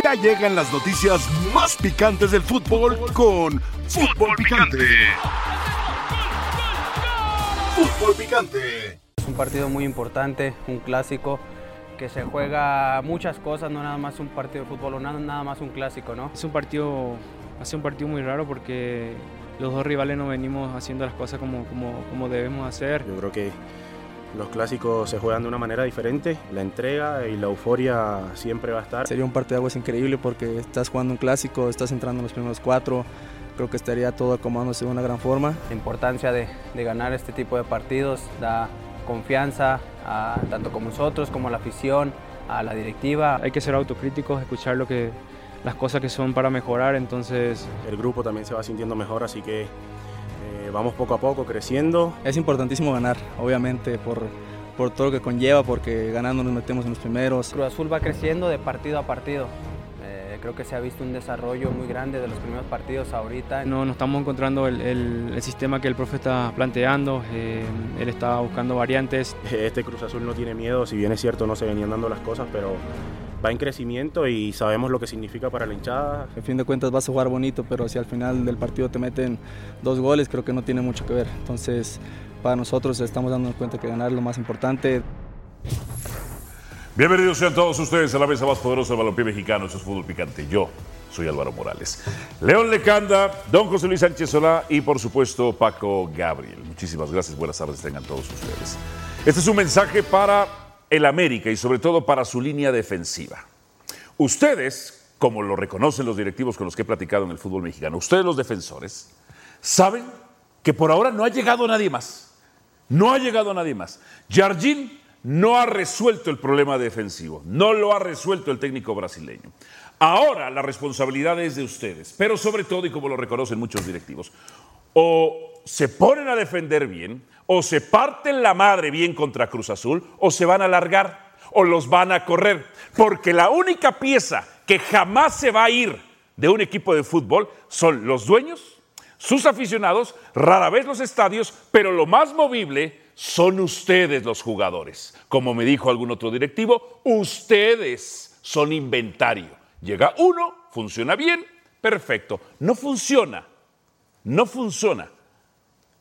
Ya llegan las noticias más picantes del fútbol con Fútbol Picante. Fútbol Picante. Es un partido muy importante, un clásico que se juega muchas cosas, no nada más un partido de fútbol o nada, nada más un clásico, ¿no? Es un partido, ha sido un partido muy raro porque los dos rivales no venimos haciendo las cosas como, como, como debemos hacer. Yo creo que los clásicos se juegan de una manera diferente, la entrega y la euforia siempre va a estar. Sería un partido de aguas increíble porque estás jugando un clásico, estás entrando en los primeros cuatro, creo que estaría todo acomodándose de una gran forma. La importancia de, de ganar este tipo de partidos da confianza a, tanto como nosotros, como a la afición, a la directiva. Hay que ser autocríticos, escuchar lo que, las cosas que son para mejorar, entonces... El grupo también se va sintiendo mejor, así que vamos poco a poco creciendo. Es importantísimo ganar, obviamente, por, por todo lo que conlleva, porque ganando nos metemos en los primeros. Cruz Azul va creciendo de partido a partido. Eh, creo que se ha visto un desarrollo muy grande de los primeros partidos ahorita. No, no estamos encontrando el, el, el sistema que el profe está planteando, eh, él está buscando variantes. Este Cruz Azul no tiene miedo, si bien es cierto no se venían dando las cosas, pero va en crecimiento y sabemos lo que significa para la hinchada. En fin de cuentas vas a jugar bonito, pero si al final del partido te meten dos goles, creo que no tiene mucho que ver. Entonces, para nosotros estamos dándonos cuenta que ganar es lo más importante. Bienvenidos sean todos ustedes a la mesa más poderosa del balompié mexicano. Eso es Fútbol Picante. Yo soy Álvaro Morales. León Lecanda, don José Luis Sánchez Solá y por supuesto Paco Gabriel. Muchísimas gracias. Buenas tardes tengan todos ustedes. Este es un mensaje para el América y sobre todo para su línea defensiva. Ustedes, como lo reconocen los directivos con los que he platicado en el fútbol mexicano, ustedes los defensores, saben que por ahora no ha llegado nadie más. No ha llegado nadie más. Jardín no ha resuelto el problema defensivo, no lo ha resuelto el técnico brasileño. Ahora la responsabilidad es de ustedes, pero sobre todo, y como lo reconocen muchos directivos, o se ponen a defender bien, o se parten la madre bien contra Cruz Azul, o se van a alargar, o los van a correr, porque la única pieza que jamás se va a ir de un equipo de fútbol son los dueños, sus aficionados, rara vez los estadios, pero lo más movible son ustedes los jugadores. Como me dijo algún otro directivo, ustedes son inventario. Llega uno, funciona bien, perfecto. No funciona, no funciona.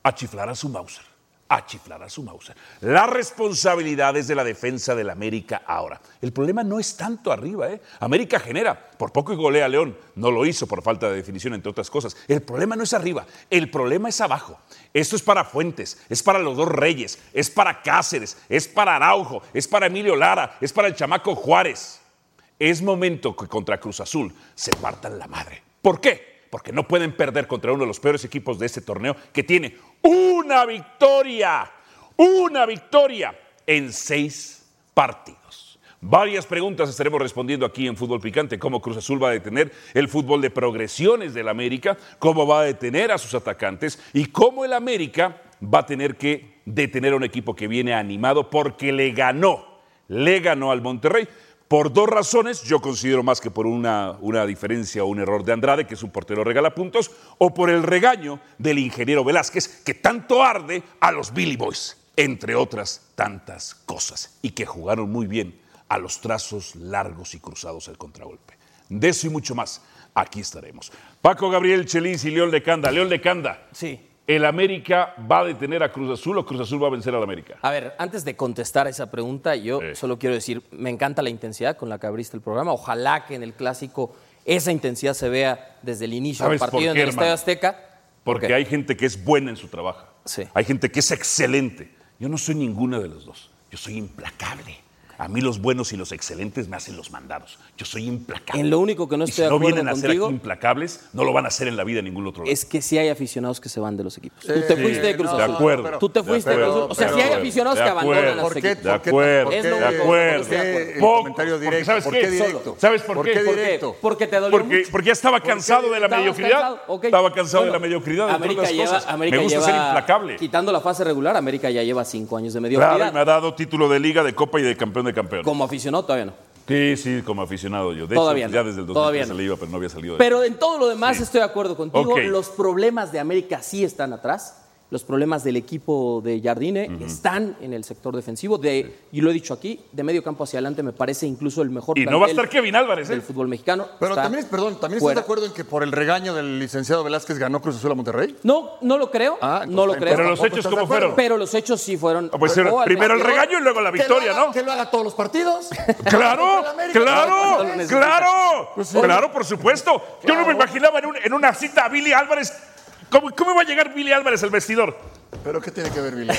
A chiflar a su Mauser, a chiflar a su Mauser. La responsabilidad es de la defensa del América ahora. El problema no es tanto arriba, ¿eh? América genera, por poco y golea a León, no lo hizo por falta de definición, entre otras cosas. El problema no es arriba, el problema es abajo. Esto es para Fuentes, es para los dos Reyes, es para Cáceres, es para Araujo, es para Emilio Lara, es para el chamaco Juárez. Es momento que contra Cruz Azul se partan la madre. ¿Por qué? Porque no pueden perder contra uno de los peores equipos de este torneo que tiene una victoria, una victoria en seis partidos. Varias preguntas estaremos respondiendo aquí en Fútbol Picante. ¿Cómo Cruz Azul va a detener el fútbol de progresiones del América? ¿Cómo va a detener a sus atacantes? ¿Y cómo el América va a tener que detener a un equipo que viene animado porque le ganó? Le ganó al Monterrey. Por dos razones, yo considero más que por una, una diferencia o un error de Andrade, que es portero regala puntos, o por el regaño del ingeniero Velázquez, que tanto arde a los Billy Boys, entre otras tantas cosas, y que jugaron muy bien a los trazos largos y cruzados al contragolpe. De eso y mucho más, aquí estaremos. Paco Gabriel Chelis y León Lecanda. León Lecanda. Sí. ¿El América va a detener a Cruz Azul o Cruz Azul va a vencer al América? A ver, antes de contestar esa pregunta, yo solo quiero decir, me encanta la intensidad con la que abriste el programa. Ojalá que en el clásico esa intensidad se vea desde el inicio del ¿Sabes por partido en el Estadio? Azteca. Porque hay gente que es buena en su trabajo. Sí. Hay gente que es excelente. Yo no soy ninguna de los dos. Yo soy implacable. A mí los buenos y los excelentes me hacen los mandados. Yo soy implacable. En lo único que no Y estoy si de no acuerdo vienen a ser contigo- aquí implacables, no lo van a hacer en la vida en ningún otro lado. Es que sí hay aficionados que se van de los equipos. Tú te fuiste de Cruz de Azul. acuerdo. Tú te de fuiste de Cruz acuerdo, Azul. O sea, de sí hay acuerdo, aficionados de que abandonan acuerdo, los ¿Por qué? equipos. De ¿Por qué? acuerdo, ¿Por qué? Es lo de único. acuerdo. ¿Por qué el comentario directo? ¿Sabes ¿Por qué? qué directo? ¿Sabes por ¿Por qué? qué Porque- directo? Porque te dolió Porque, mucho. porque ya estaba cansado de la mediocridad. Estaba cansado de la mediocridad. América lleva, Me gusta ser implacable. Quitando la fase regular, América ya lleva cinco años de mediocridad. Claro, y me ha dado título de liga, de copa y de campeón de campeón. Como aficionado todavía no. Sí, sí, como aficionado yo. De Todavía hecho, no, ya desde el todavía 2013 no. le iba, pero no había salido de Pero en todo lo demás Sí. estoy de acuerdo contigo. Los problemas de América sí están atrás. Los problemas del equipo de Jardine están en el sector defensivo. De, y lo he dicho aquí, de medio campo hacia adelante me parece incluso el mejor Y no va a estar Kevin Álvarez, ¿eh? del fútbol mexicano. Pero Está también, perdón, ¿también estás de acuerdo en que por el regaño del licenciado Velázquez ganó Cruz Azul a Monterrey? No, no lo creo. Ah, no lo creo. Pero los hechos, ¿cómo fueron? Pero los hechos sí fueron. Ah, pues, o al primero el regaño y luego la victoria, haga- ¿no? Que lo haga todos los partidos. Claro, claro, necesita. claro, Pues sí. claro, por supuesto. Yo no me imaginaba en, un- en una cita a Billy Álvarez. ¿Cómo, ¿Cómo iba a llegar Billy Álvarez al vestidor? ¿Pero qué tiene que ver Billy?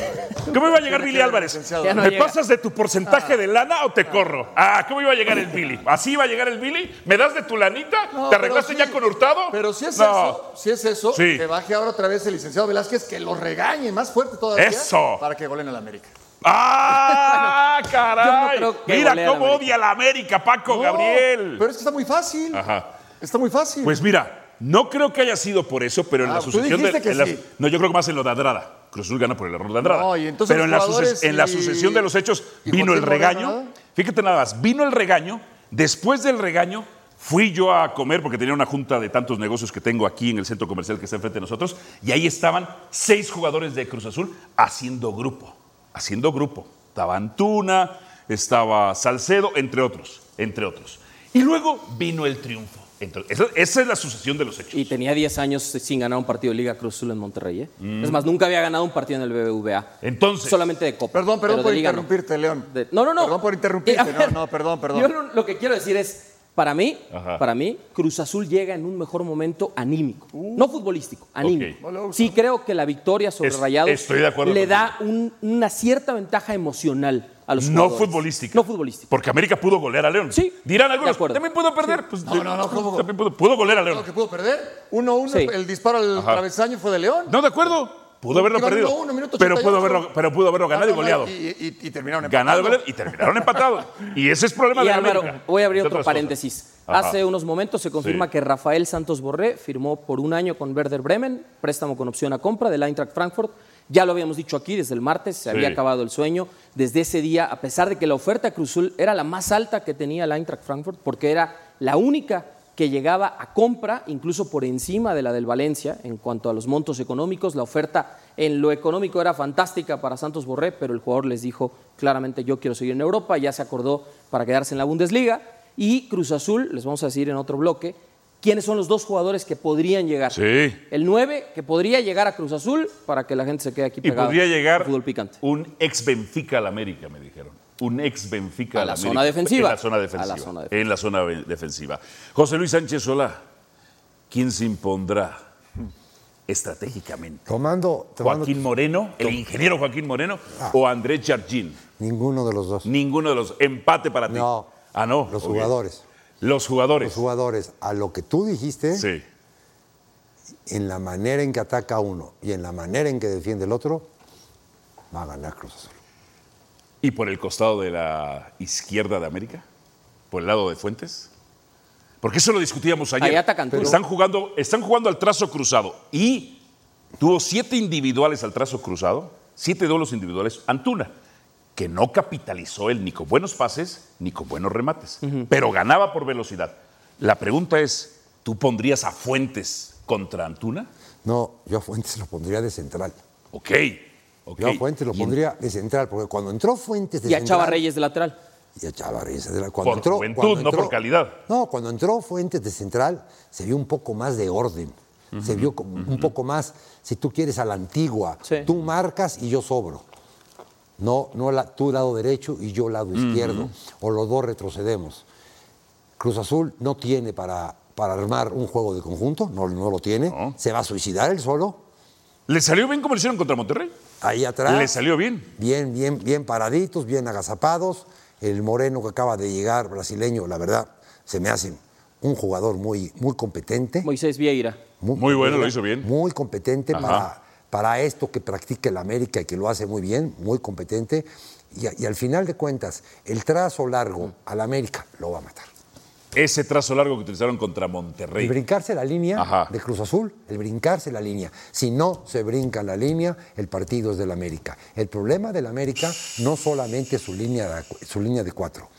¿Cómo iba a llegar Billy Álvarez? no ¿Me llega. pasas de tu porcentaje de lana o te corro? Ah, ¿cómo iba a llegar el Billy? ¿Así iba a llegar el Billy? ¿Me das de tu lanita? No, ¿Te arreglaste sí. ya con Hurtado? Pero si es No. eso, si es eso, Sí. que baje ahora otra vez el licenciado Velázquez, que lo regañe más fuerte todavía. Eso. Para que golen al América. ¡Ah, caray! Yo no creo que Mira a cómo odia a la América, Paco No, Gabriel. Pero es que está muy fácil. Ajá. Está muy fácil. Pues mira, no creo que haya sido por eso, pero en Ah, la tú sucesión de. dijiste que en la- sí. no, yo creo que más en lo de Andrada. Cruz Azul gana por el error de Andrada. No, pero en la, en sucesión de los hechos vino el regaño. Fíjate nada más, vino el regaño. Después del regaño, fui yo a comer porque tenía una junta de tantos negocios que tengo aquí en el centro comercial que está enfrente de nosotros. Y ahí estaban seis jugadores de Cruz Azul haciendo grupo. Haciendo grupo. Estaba Antuna, estaba Salcedo, entre otros. Entre otros. Y luego vino el triunfo. Entonces, esa, esa es la sucesión de los hechos. Y tenía 10 años sin ganar un partido de Liga Cruz Azul en Monterrey. ¿eh? Es más, nunca había ganado un partido en el BBVA. Mm. Entonces- Solamente de Copa. Perdón, perdón por no. interrumpirte, León. De- no, no, no. Perdón por interrumpirte. Eh, ver, no, no, perdón, perdón. Yo lo, lo que quiero decir es, para mí, Ajá. para mí, Cruz Azul llega en un mejor momento anímico. no futbolístico, anímico. Sí creo que la victoria sobre Es- Rayados estoy de acuerdo le da un- una cierta ventaja emocional a los No jugadores. futbolística. No futbolística. Porque América pudo golear a León. Sí, Dirán de algunos, acuerdo. también pudo perder. Pues, No, no, no, ¿cómo? También pudo, pudo golear a Lo León. que pudo perder. 1-1, Sí. el disparo al Ajá. travesaño fue de León. No, de acuerdo. Pudo haberlo Iban perdido. 1-1, minuto pero, pudo 88. haberlo, pero pudo haberlo ganado y No, no, goleado. Y, y- y terminaron Ganado y empatando. goleado y terminaron empatados. Y ese es problema Y de Álvaro, América. voy a abrir entre otro otras cosas. paréntesis. Ajá. Hace unos momentos se confirma Sí. que Rafael Santos Borré firmó por un año con Werder Bremen, préstamo con opción a compra del Eintracht Frankfurt. Ya lo habíamos dicho aquí desde el martes, se había acabado el sueño. Desde ese día, a pesar de que la oferta de Cruzul era la más alta que tenía el Eintracht Frankfurt, porque era la única que llegaba a compra, incluso por encima de la del Valencia, en cuanto a los montos económicos. La oferta en lo económico era fantástica para Santos Borré, pero el jugador les dijo claramente yo quiero seguir en Europa, ya se acordó para quedarse en la Bundesliga. Y Cruz Azul, les vamos a decir en otro bloque, quiénes son los dos jugadores que podrían llegar. Sí. El 9, que podría llegar a Cruz Azul para que la gente se quede aquí Y pegada. podría llegar Fútbol picante. un ex Benfica al América, me dijeron. Un ex Benfica A al la América. zona defensiva. En la zona A la defensiva. zona defensiva. En la zona defensiva. José Luis Sánchez Solá, ¿quién se impondrá estratégicamente? Tomando, tomando ¿Joaquín Moreno, el ingeniero Joaquín Moreno o Andrés Jardín? ninguno de los dos. Ninguno de los. Empate para ti. No. Ah, no. Los jugadores. Los jugadores. Los jugadores, a lo que tú dijiste, Sí. en la manera en que ataca uno y en la manera en que defiende el otro, va a ganar Cruz Azul. ¿Y por el costado de la izquierda de América? ¿Por el lado de Fuentes? Porque eso lo discutíamos ayer. Ahí atacan todos. están, jugando, están jugando al trazo cruzado y tuvo siete individuales al trazo cruzado, siete duelos individuales. Antuna, que no capitalizó él ni con buenos pases ni con buenos remates, pero ganaba por velocidad. La pregunta es, ¿tú pondrías a Fuentes contra Antuna? No, yo a Fuentes lo pondría de central. Ok. ok. Yo a Fuentes lo pondría de central, porque cuando entró Fuentes de Y a central... Chava Reyes de lateral. Y a Chava Reyes de la- cuando Por entró- juventud, cuando no por calidad. No, cuando entró Fuentes de central, se vio un poco más de orden. Se vio un poco más, si tú quieres, a la antigua. Sí. Tú marcas y yo sobro. No, no la- tú lado derecho y yo lado izquierdo. O los dos retrocedemos. Cruz Azul no tiene para, para armar un juego de conjunto, no, no lo tiene. No. Se va a suicidar él solo. ¿Le salió bien como le hicieron contra Monterrey? Ahí atrás. Le salió bien. Bien, bien, bien paraditos, bien agazapados. El moreno que acaba de llegar, brasileño, la verdad, se me hace un jugador muy, muy competente. Moisés Vieira. Muy bueno, lo hizo bien. Muy competente Ajá. para, para esto que practica el América y que lo hace muy bien, muy competente. Y, al final de cuentas, el trazo largo al América lo va a matar. Ese trazo largo que utilizaron contra Monterrey. El brincarse la línea Ajá. de Cruz Azul, el brincarse la línea. Si no se brinca la línea, el partido es del América. El problema del América no solamente es su línea de, su línea de cuatro,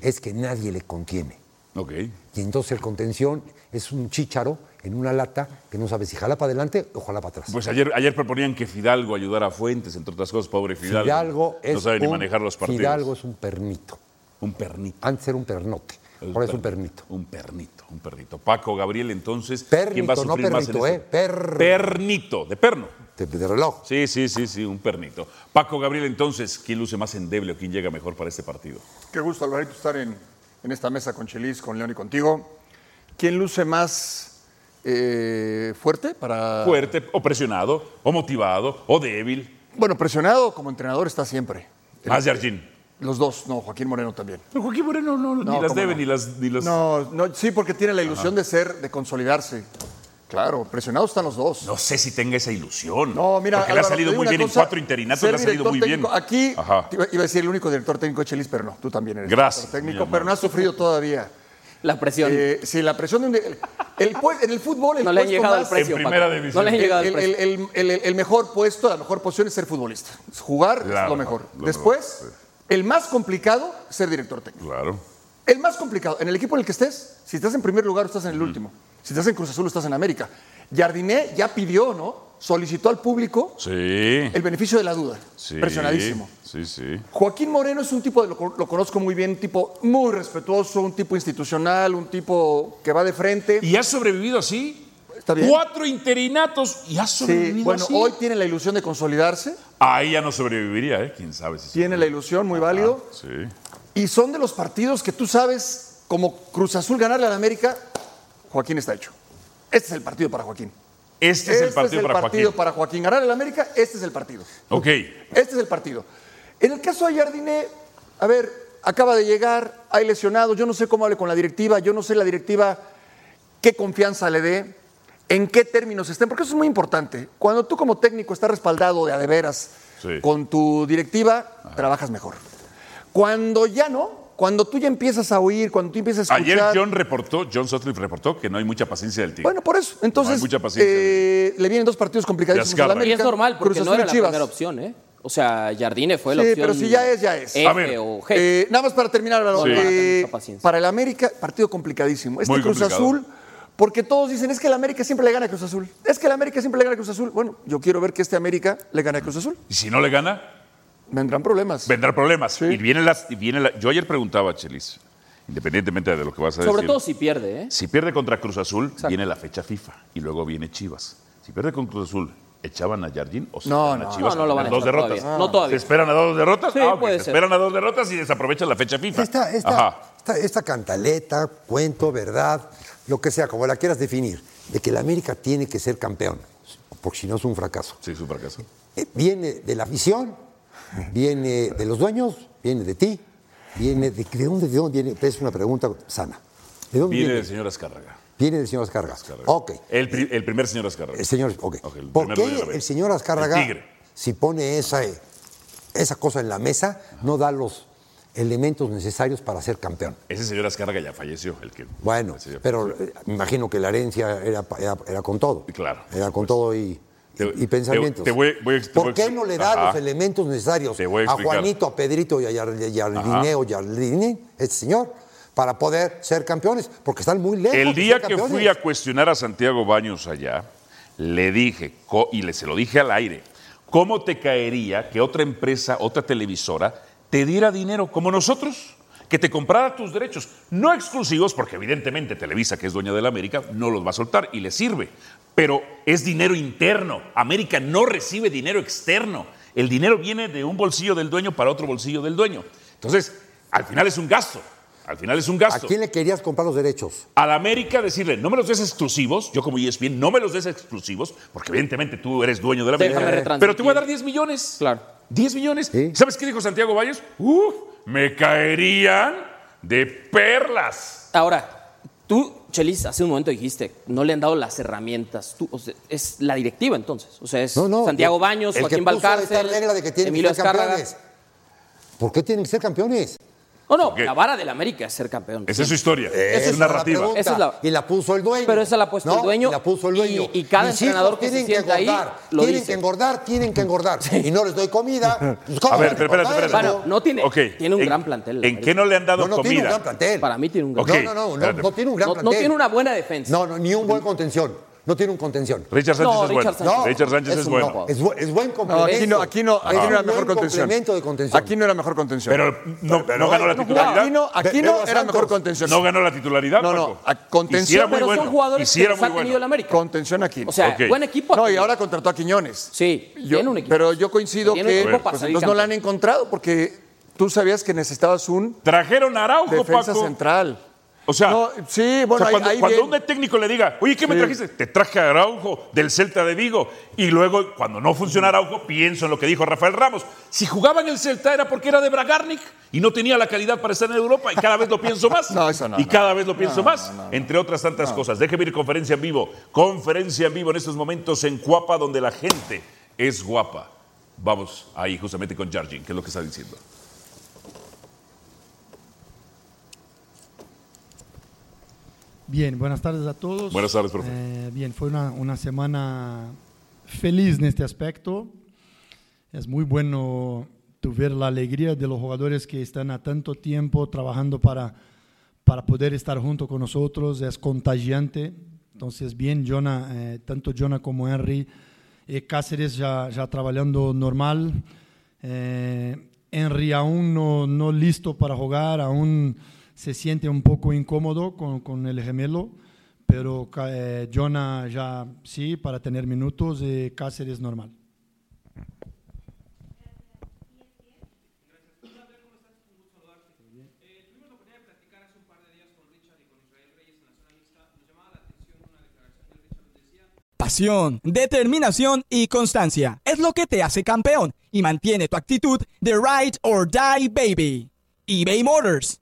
es que nadie le contiene. Ok. Y entonces el contención es un chícharo en una lata que no sabe si jala para adelante o jala para atrás. Pues ayer, ayer proponían que Fidalgo ayudara a Fuentes, entre otras cosas, pobre Fidalgo. Fidalgo es no sabe ni un- manejar los partidos. Fidalgo es un pernito. Un pernito. Antes era un pernote. Ahora es un pernito. Un pernito, un pernito. Paco, Gabriel, entonces, ¿quién va a Pernito, no sufrir más en? ¿eh? Per- Pernito, de perno. de, de reloj. Sí, sí, sí, sí, un pernito. Paco, Gabriel, entonces, ¿quién luce más endeble o quién llega mejor para este partido? Qué gusto, Alvarito, estar en, en esta mesa con Chelis, con León y contigo. ¿Quién luce más eh, fuerte para...? Fuerte, o presionado, o motivado, o débil. Bueno, presionado como entrenador está siempre. Más Jardín. Los dos, no, Joaquín Moreno también. Pero Joaquín Moreno no, ni No, las cómo debe, no. ni las... Ni las... No, no, sí, porque tiene la ilusión de ser, de consolidarse. Claro, presionados están los dos. No sé si tenga esa ilusión. No, mira, Porque le ha salido muy bien en cuatro interinatos, le ha salido muy bien. Aquí Ajá. iba a decir el único director técnico de Chelis, pero no, tú también eres Gracias, director técnico, pero no has sufrido todavía. La presión. Eh, sí, la presión de un... El, en el fútbol el no le han llegado al más- precio. En primera Paco. división. No le han llegado al el, precio. el- el- el- el mejor puesto, la mejor posición es ser futbolista. Jugar Claro, es lo mejor. lo Después, mejor, el más complicado, ser director técnico. Claro. El más complicado, en el equipo en el que estés, si estás en primer lugar o estás en el último. Si estás en Cruz Azul estás en América. Jardiné ya pidió, ¿no? Solicitó al público Sí. el beneficio de la duda. sí. Presionadísimo. Sí, sí. Joaquín Moreno es un tipo, de, lo, lo conozco muy bien, un tipo muy respetuoso, un tipo institucional, un tipo que va de frente. ¿Y has sobrevivido así? Está bien. Cuatro interinatos y Sí, sobrevivido bueno, así. hoy tiene la ilusión de consolidarse, Ahí ya no sobreviviría, ¿eh? ¿Quién sabe si tiene la ilusión, muy válido. Sí. Y son de los partidos que tú sabes, como Cruz Azul ganarle al América, Joaquín está hecho. Este es el partido para Joaquín. Este es el partido para partido Joaquín. para Joaquín. Ganar al América, este es el partido. Ok. Este es el partido. En el caso de Jardiné, a ver, acaba de llegar, hay lesionados, yo no sé cómo hable con la directiva, yo no sé la directiva qué confianza le dé, en qué términos estén, porque eso es muy importante. Cuando tú como técnico estás respaldado de a de veras Sí. con tu directiva, trabajas mejor. Cuando ya no, cuando tú ya empiezas a oír, cuando tú empiezas a Ayer escuchar... John reportó, John Sutcliffe reportó que no hay mucha paciencia del Tigre. Bueno, por eso. Entonces, No hay mucha paciencia. eh, le vienen dos partidos complicadísimos a la Azcárraga. Y América. es normal, porque Cruz no era la Chivas. primera opción, ¿eh? O sea, Jardine fue la Sí, opción. pero si ya es, ya es. F A ver, o G. Eh, nada más para terminar, No, eh, para el América, partido complicadísimo. Este Muy Cruz complicado. Azul, porque todos dicen, es que el América siempre le gana a Cruz Azul. Es que el América siempre le gana a Cruz Azul. Bueno, yo quiero ver que este América le gane a Cruz Azul. Y si no le gana, Vendrán problemas. vendrá problemas. Sí. Y viene las, y viene la- yo ayer preguntaba a Chelis, independientemente de lo que vas a Sobre decir. todo si pierde, ¿eh? Si pierde contra Cruz Azul, viene la fecha FIFA y luego viene Chivas. Si pierde con Cruz Azul, ¿echaban a Jardín o se No, no. a Chivas No, no lo van a dos derrotas? todavía. No todavía. ¿Se esperan a dos derrotas? Sí, Ah, puede se ser. esperan a dos derrotas y desaprovechan la fecha FIFA. Esta, esta, Ajá. esta, esta cantaleta, cuento, verdad, lo que sea, como la quieras definir, de que la América tiene que ser campeón, porque si no es un fracaso. Sí, es un fracaso. Eh, Viene de la afición, viene de los dueños, viene de ti, viene de, ¿de dónde, de dónde viene? Es una pregunta sana. ¿De dónde Viene viene? del señor Azcárraga. Viene del señor Azcárraga. Azcárraga. Ok. El, pri- el primer señor Azcárraga. El señor, ok. Ok, el ¿Por qué el señor Azcárraga, El tigre. si pone esa, esa cosa en la mesa, no da los elementos necesarios para ser campeón? Ese señor Azcárraga ya falleció. El que, Bueno, pero eh, me imagino que la herencia era, era- era con todo. Claro. Era con todo y, Te- y- pensamientos. te- voy- ¿Por qué no le da Ajá. los elementos necesarios a. Juanito, a Pedrito y a Yardine o este señor, para poder ser campeones? Porque están muy lejos. El día que fui a cuestionar a Santiago Baños allá, le dije, y le, se lo dije al aire, ¿cómo te caería que otra empresa, otra televisora, te diera dinero como nosotros? Que te comprara tus derechos, no exclusivos, porque evidentemente Televisa, que es dueña de la América, no los va a soltar y le sirve. Pero es dinero interno. América no recibe dinero externo. El dinero viene de un bolsillo del dueño para otro bolsillo del dueño. Entonces, al final es un gasto. Al final es un ¿A gasto quién le querías comprar los derechos? a la América decirle, no me los des exclusivos, yo como ESPN, no me los des exclusivos, porque evidentemente tú eres dueño de la América, pero te voy a dar 10 millones. Claro. 10 millones. Sí. ¿Sabes qué dijo Santiago Baños? Uf, me caerían de perlas. Ahora, tú, Chelis, hace un momento dijiste, no le han dado las herramientas. Tú, o sea, es la directiva entonces. O sea, es No, no. Santiago Baños, el que Joaquín esta regla de que tienen Emilio que ser Azcárraga. campeones. ¿Por qué tienen que ser campeones? No, no, la vara del América es ser campeón. Esa es su historia. Esa es su narrativa. pregunta. Esa es la- Y la puso el dueño. Pero esa la ha puesto ¿no? el dueño Y la puso el dueño. y- y cada Mis entrenador que se sienta ahí engordar, lo tienen dice. que engordar, tienen que engordar. Y no les doy comida. pues, ¿cómo A ver, pero espérate, espérate. Bueno, no tiene, tiene un ¿en- gran plantel. el ¿En qué no le han dado No, no tiene un comida? gran plantel. Para mí tiene un gran Ok. No, no, no, no, tiene un gran no, no plantel. tiene una buena defensa. No, no, ni un buen contención. No tiene un contención. Richard Sánchez No, es bueno. Richard Sánchez. No, Richard Sánchez es bueno. no. Es, bu- es buen No, complemento. aquí no, aquí no, aquí Es no un era mejor contención. de contención. Aquí no era mejor contención. Pero no, Pero no ganó la no, titularidad. aquí no, aquí era Santos. mejor contención. No ganó la titularidad. No, no, a contención, muy pero bueno. son jugadores que muy ha tenido bueno. el América. Contención aquí. O sea, buen equipo. No, y ahora contrató a Quiñones. Sí, Yo- tiene un equipo. Pero yo coincido que pues, entonces no la han encontrado porque tú sabías que necesitabas un Trajeron a Araujo, defensa central. O sea, No, sí, o bueno, sea, ahí- cuando, ahí cuando bien. un técnico le diga, oye, ¿qué me Sí. trajiste? Te traje a Araujo del Celta de Vigo. Y luego, cuando no funciona Araujo, pienso en lo que dijo Rafael Ramos. Si jugaba en el Celta era porque era de Bragarnik y no tenía la calidad para estar en Europa. Y cada vez lo pienso más. No, eso no, Y no. cada vez lo pienso más. Entre otras tantas cosas. Déjeme ir conferencia en vivo. Conferencia en vivo en estos momentos en Cuapa, donde la gente es guapa. Vamos ahí justamente con Jargin, que es lo que está diciendo. Bien, buenas tardes a todos. Buenas tardes, profe. Eh, bien, fue una, una semana feliz en este aspecto. Es muy bueno ver la alegría de los jugadores que están a tanto tiempo trabajando para, para poder estar junto con nosotros. Es contagiante. Entonces, bien, Jonah, eh, tanto Jonah como Henry, eh, Cáceres ya, ya trabajando normal. Eh, Henry aún no, no listo para jugar, aún se siente un poco incómodo con, con el gemelo, pero eh, Jonah ya sí para tener minutos, eh, Cáceres normal. Pasión, determinación y constancia es lo que te hace campeón y mantiene tu actitud de ride or die baby. eBay Motors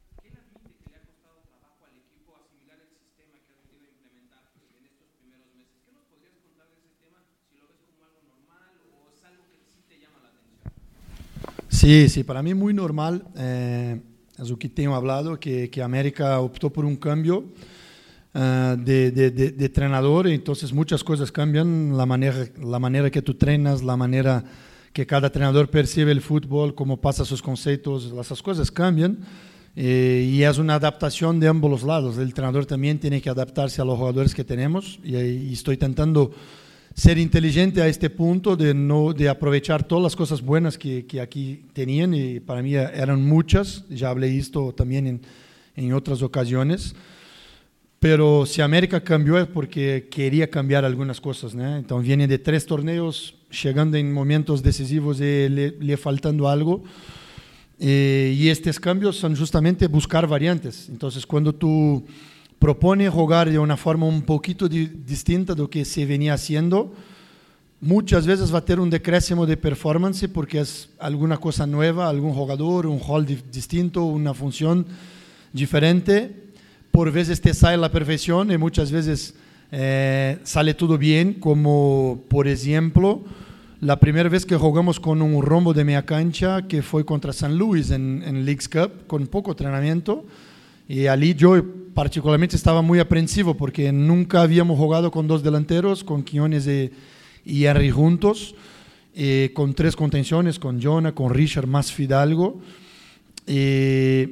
Sí, sí, para mí muy normal. eh, es lo que tengo hablado, que, que América optó por un cambio eh, de, de, de- de entrenador, entonces muchas cosas cambian, la manera, la manera que tú trenas, la manera que cada entrenador percibe el fútbol, cómo pasa sus conceptos, esas cosas cambian. eh, y es una adaptación de ambos lados. El entrenador también tiene que adaptarse a los jugadores que tenemos y, y estoy intentando ser inteligente a este punto de no de aprovechar todas las cosas buenas que, que aquí tenían y para mí eran muchas ya hablé esto también en, en otras ocasiones pero si América cambió es porque quería cambiar algunas cosas ¿no? entonces viene de tres torneos llegando en momentos decisivos y le, le faltando algo eh, y estos cambios son justamente buscar variantes entonces cuando tú propone jugar de una forma un poquito di- distinta de lo que se venía haciendo, muchas veces va a tener un decréscimo de performance porque es alguna cosa nueva, algún jugador, un rol di- distinto, una función diferente. Por veces te sale la perfección y muchas veces eh, sale todo bien, como por ejemplo la primera vez que jugamos con un rombo de media cancha que fue contra San Luis en, en Leagues Cup, con poco entrenamiento. Y allí yo particularmente estaba muy aprensivo porque nunca habíamos jugado con dos delanteros, con Quiñones y, y Henry juntos, eh, con tres contenciones, con Jonah, con Richard, más Fidalgo. Y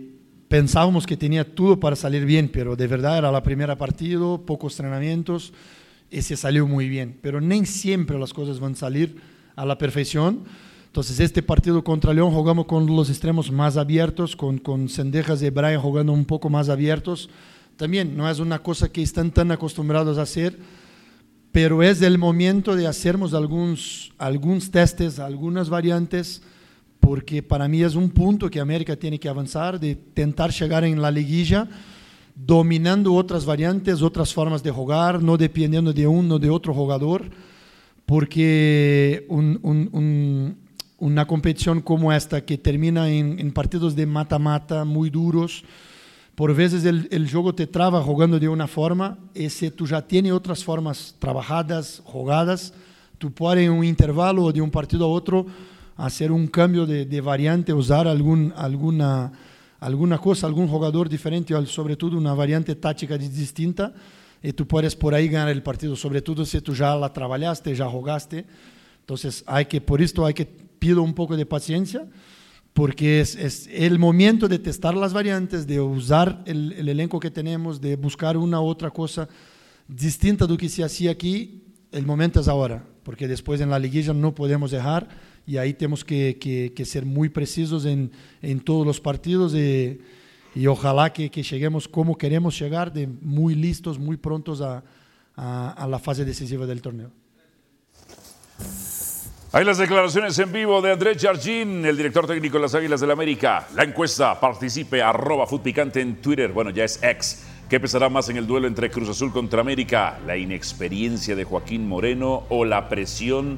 pensábamos que tenía todo para salir bien, pero de verdad era la primera partido, pocos entrenamientos, y se salió muy bien. Pero ni siempre las cosas van a salir a la perfección. Entonces, este partido contra León jugamos con los extremos más abiertos, con, con Sendejas y Brian jugando un poco más abiertos. También no es una cosa que están tan acostumbrados a hacer, pero es el momento de hacernos algunos, algunos testes, algunas variantes, porque para mí es un punto que América tiene que avanzar, de tentar llegar en la liguilla dominando otras variantes, otras formas de jugar, no dependiendo de uno de otro jugador, porque un, un, una competición como esta que termina en, en partidos de mata-mata muy duros, por veces el, el, juego te traba jugando de una forma y si tú ya tienes otras formas trabajadas, jugadas, tú puedes en un intervalo de un partido a otro hacer un cambio de, de variante, usar algún, alguna alguna cosa, algún jugador diferente, sobre todo una variante táctica distinta, y tú puedes por ahí ganar el partido, sobre todo si tú ya la trabajaste, ya jugaste. Entonces, hay que, por esto hay que pido un poco de paciencia, porque es, es el momento de testar las variantes, de usar el, el, elenco que tenemos, de buscar una u otra cosa distinta de lo que se hacía aquí. El momento es ahora, porque después en la liguilla no podemos dejar y ahí tenemos que, que, que ser muy precisos en, en, todos los partidos y, y ojalá que, que, lleguemos como queremos llegar, de muy listos, muy prontos a, a, a, la fase decisiva del torneo. Hay las declaraciones en vivo de Andrés Jardín, el director técnico de las Águilas del la América. La encuesta, participe, arroba Picante en Twitter, bueno, ya es ex. ¿Qué pesará más en el duelo entre Cruz Azul contra América? ¿La inexperiencia de Joaquín Moreno o la presión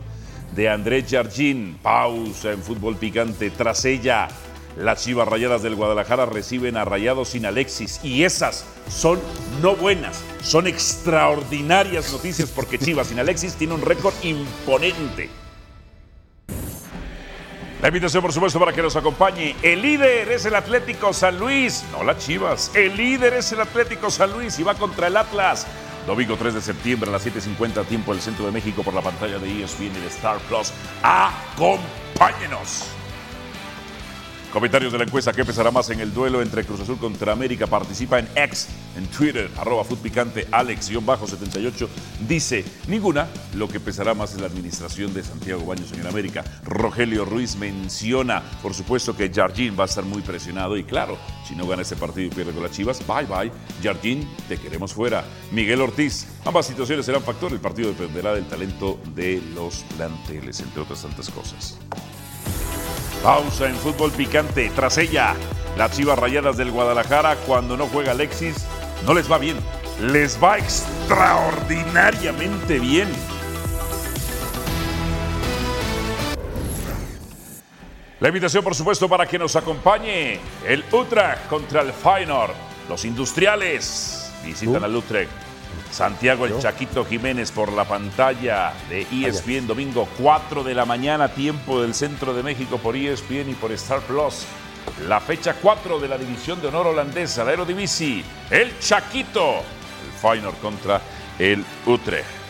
de Andrés Jardín. Pausa en fútbol picante. Tras ella, las Chivas Rayadas del Guadalajara reciben a Rayados sin Alexis. Y esas son no buenas, son extraordinarias noticias porque Chivas sin Alexis tiene un récord imponente. La invitación, por supuesto, para que nos acompañe. El líder es el Atlético San Luis, no las Chivas. El líder es el Atlético San Luis y va contra el Atlas. Domingo 3 de septiembre a las 7.50 tiempo del Centro de México por la pantalla de ESPN y de Star Plus. Acompáñenos. Comentarios de la encuesta, ¿qué pesará más en el duelo entre Cruz Azul contra América? Participa en X, en Twitter, arroba Picante, Alex-78, dice, ninguna, lo que pesará más es la administración de Santiago Baños en América. Rogelio Ruiz menciona, por supuesto que Jardín va a estar muy presionado y claro, si no gana ese partido y pierde con las Chivas, bye bye, Jardín, te queremos fuera. Miguel Ortiz, ambas situaciones serán factor, el partido dependerá del talento de los planteles, entre otras tantas cosas. Pausa en fútbol picante. Tras ella, las chivas rayadas del Guadalajara, cuando no juega Alexis, no les va bien. Les va extraordinariamente bien. La invitación, por supuesto, para que nos acompañe el Utrecht contra el Feyenoord. Los industriales visitan al Utrecht. Santiago el Chaquito Jiménez por la pantalla de ESPN domingo 4 de la mañana, tiempo del centro de México por ESPN y por Star Plus. La fecha 4 de la división de honor holandesa, la Eredivisie, el Chaquito, el Feyenoord contra el Utrecht.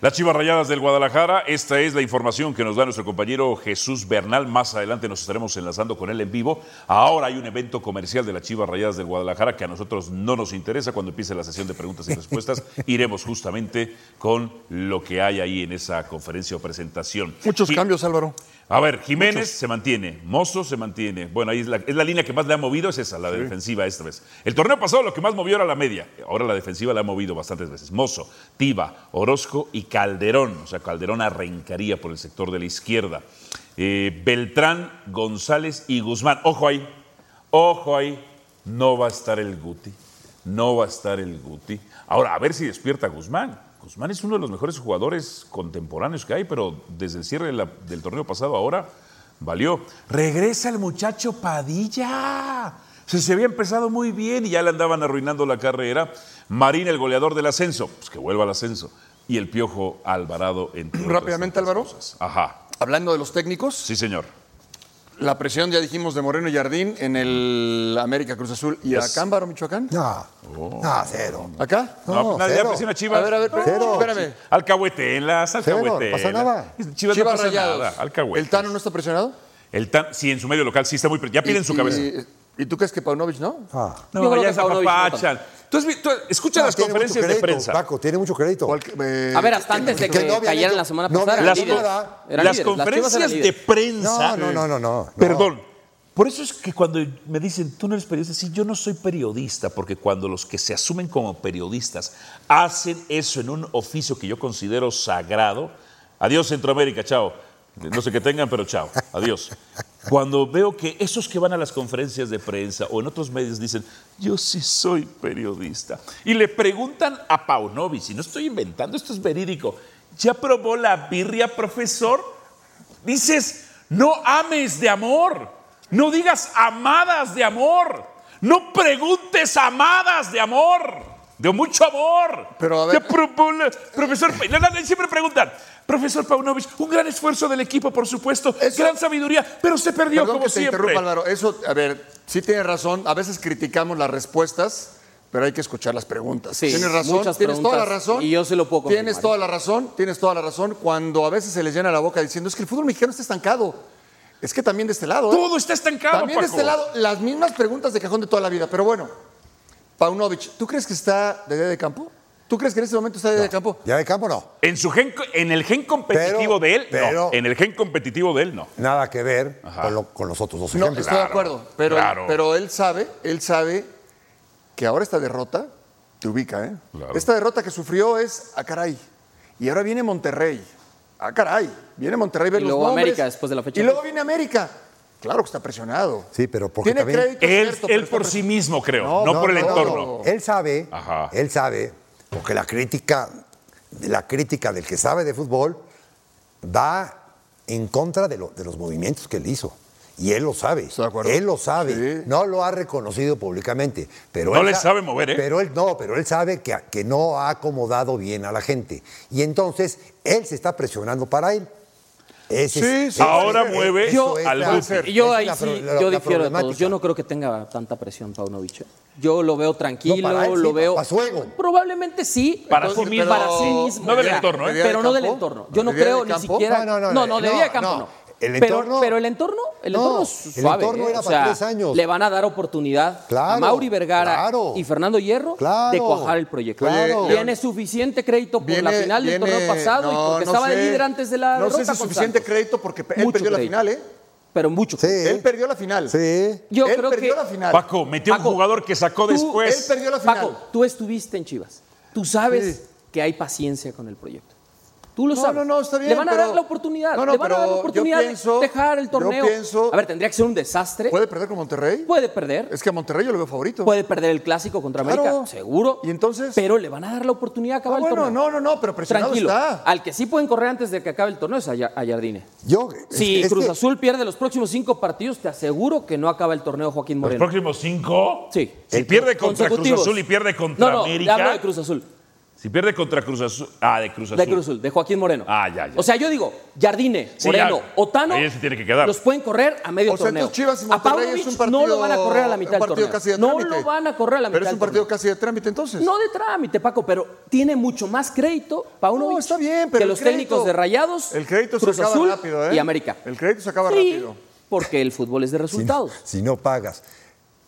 Las Chivas Rayadas del Guadalajara, esta es la información que nos da nuestro compañero Jesús Bernal. Más adelante nos estaremos enlazando con él en vivo. Ahora hay un evento comercial de las Chivas Rayadas del Guadalajara que a nosotros no nos interesa. Cuando empiece la sesión de preguntas y respuestas, iremos justamente con lo que hay ahí en esa conferencia o presentación. Muchos y, cambios, Álvaro. A ver, Jiménez Muchos. se mantiene, Mozo se mantiene. Bueno, ahí es la, es la, línea que más le ha movido, es esa, la sí. defensiva esta vez. El torneo pasado lo que más movió era la media. Ahora la defensiva la ha movido bastantes veces. Mozo, Tiva, Orozco y Calderón. O sea, Calderón arrancaría por el sector de la izquierda. Eh, Beltrán, González y Guzmán. Ojo ahí, ojo ahí. No va a estar el Guti. No va a estar el Guti. Ahora, a ver si despierta Guzmán. Guzmán es uno de los mejores jugadores contemporáneos que hay, pero desde el cierre de la, del torneo pasado ahora valió. Regresa el muchacho Padilla. Se, se había empezado muy bien y ya le andaban arruinando la carrera. Marín, el goleador del ascenso, pues que vuelva al ascenso. Y el Piojo Alvarado entre Rápidamente, Álvaro. Cosas. Ajá. Hablando de los técnicos. Sí, señor. La presión, ya dijimos, de Moreno y Jardín en el América Cruz Azul. ¿Y Yes. acá, Ámbaro, Michoacán? No, Oh. no, cero. ¿Acá? No, nadie cero. presiona a Chivas. A ver, a ver, Cero. espérame. Alcahuetelas, Cero, alcahuetelas. pasa nada. Chivas, Chivas no pasa Rayados. nada. Alcahuetelas. ¿El Tano no está presionado? El Tan, sí, en su medio local sí está muy. pre- Ya piden su cabeza. y- ¿Y tú crees que Paunovic no? Ah. Yo No, creo ya que Paunovic no apapachan. Tú, has vi- tú escucha Ah, las tiene mucho conferencias de crédito, prensa. Paco, tiene mucho crédito. ¿Cuál- eh, A ver, hasta antes de que no cayeran la semana no pasada. líderes. Eran las líderes. Chivas conferencias eran de líderes. prensa. No, no, no, no, no. Perdón. Por eso es que cuando me dicen, tú no eres periodista, sí, yo no soy periodista, porque cuando los que se asumen como periodistas hacen eso en un oficio que yo considero sagrado, adiós Centroamérica, chao. No sé qué tengan, pero chao, adiós. Cuando veo que esos que van a las conferencias de prensa o en otros medios dicen, yo sí soy periodista, y le preguntan a Paunovic, y no estoy inventando, esto es verídico, ¿ya probó la birria, profesor? Dices, no ames de amor. No digas amadas de amor. No preguntes amadas de amor. De mucho amor. Pero, a ver- profesor, siempre preguntan, profesor Paunovic, un gran esfuerzo del equipo, por supuesto, Eso- gran sabiduría, pero se perdió Perdón como que te siempre. interrumpa, Álvaro. Eso, a ver, sí tienes razón. A veces criticamos las respuestas, pero hay que escuchar las preguntas. Sí, tienes razón. muchas tienes toda la razón. y yo se lo puedo confirmar. Tienes toda la razón. Tienes toda la razón. Cuando a veces se les llena la boca diciendo es que el fútbol mexicano está estancado. Es que también de este lado. ¿eh? Todo está estancado, También de Paco. este lado, las mismas preguntas de cajón de toda la vida. Pero bueno, Paunovic, ¿tú crees que está de día de campo? ¿Tú crees que en este momento está de día de campo? Ya de campo no. En, su gen, en el gen competitivo Pero- de él, no. En el gen competitivo de él, no. Nada que ver con, lo- con los otros dos No, ejemplos. estoy de acuerdo. Pero, claro. pero él sabe, él sabe que ahora esta derrota te ubica, ¿eh? Claro. Esta derrota que sufrió es a caray. Y ahora viene Monterrey. A caray. Viene Monterrey ver Y los luego nombres. América después de la fecha Y luego viene América. Claro que está presionado. Sí, pero porque Tiene también- crédito. Él, cierto, por sí mismo, creo, no, No, por el no, no, entorno. no. Él sabe, Ajá. él sabe, porque la crítica, la crítica del que sabe de fútbol va en contra de, lo- de los movimientos que él hizo. Y él lo sabe. Estoy de acuerdo. Él lo sabe. Sí. No lo ha reconocido públicamente. Pero No él le sa- sabe mover, ¿eh? Pero él no, pero él sabe que, que no ha acomodado bien a la gente. Y entonces él se está presionando para él. Ese Sí, es- sí. Ahora eso mueve es Yo- al la- yo es ahí la sí, la- yo la difiero de todos. Yo no creo que tenga tanta presión Paunovic. ¿eh? Yo lo veo tranquilo, No, para él sí, lo veo. para su ego. Probablemente sí. Para Entonces, sí mismo. Para sí mismo. No del entorno, ¿eh? Pero no del ¿De entorno. Yo no ¿De creo de ni siquiera. No, no, no, no, de no, día de campo no. El pero, entorno- pero el entorno, el No, entorno es el suave. entorno ¿eh? era O para sea, tres años. Le van a dar oportunidad a Claro, Mauri Vergara claro. y Fernando Hierro Claro, de cuajar el proyecto. claro. Tiene suficiente crédito por la Viene- final del viene- torneo pasado y no, porque no estaba de sé. líder antes de la No sé si suficiente Santos. crédito porque él Mucho perdió la crédito. final, ¿eh? Pero mucho. Sí. Él perdió la final. Sí. Yo él creo perdió que la final. Paco, metió un Paco, jugador que sacó tú- después. Él perdió la final. Paco, tú estuviste en Chivas. Tú sabes Sí. que hay paciencia con el proyecto. Tú lo No, sabes. no, no, está bien, Le van a pero- dar la oportunidad. No, no, Le van a dar la yo oportunidad pienso- de dejar el yo torneo. pienso- a ver, tendría que ser un desastre. ¿Puede perder con Monterrey? Puede perder. Es que a Monterrey yo lo veo favorito. Puede perder el clásico contra Claro. América, seguro. ¿Y entonces? Pero le van a dar la oportunidad de Ah, acabar el bueno, torneo. no, no, no, pero presionado Tranquilo. está. Al que sí pueden correr antes de que acabe el torneo es a Jardine. Yo, Si es Cruz Azul pierde los próximos cinco partidos, te aseguro que no acaba el torneo Joaquín Los Moreno. próximos cinco. Sí. Si pierde contra Cruz. Azul y pierde contra No, no, América. hablo de Cruz Azul. Si pierde contra Cruz Azul. Ah, de Cruz Azul. De Cruz Azul, de Joaquín Moreno. Ah, ya, ya. O sea, yo digo, Jardine, Sí, Moreno, ya. Otano. Ahí se tiene que quedar. Los pueden correr a medio O sea, torneo. Chivas y a Monterrey Paunovic es un partido, no lo van a correr a la mitad un del partido torneo. casi de no trámite. lo van a correr a la mitad Pero es del un partido casi de trámite entonces. No de trámite, Paco, pero tiene mucho más crédito Paunovic No, está bien, pero que los crédito- técnicos de Rayados, El crédito Cruz se acaba Azul rápido, ¿eh? y América. El crédito se acaba Sí, rápido. porque el fútbol es de si no, resultados. si no pagas.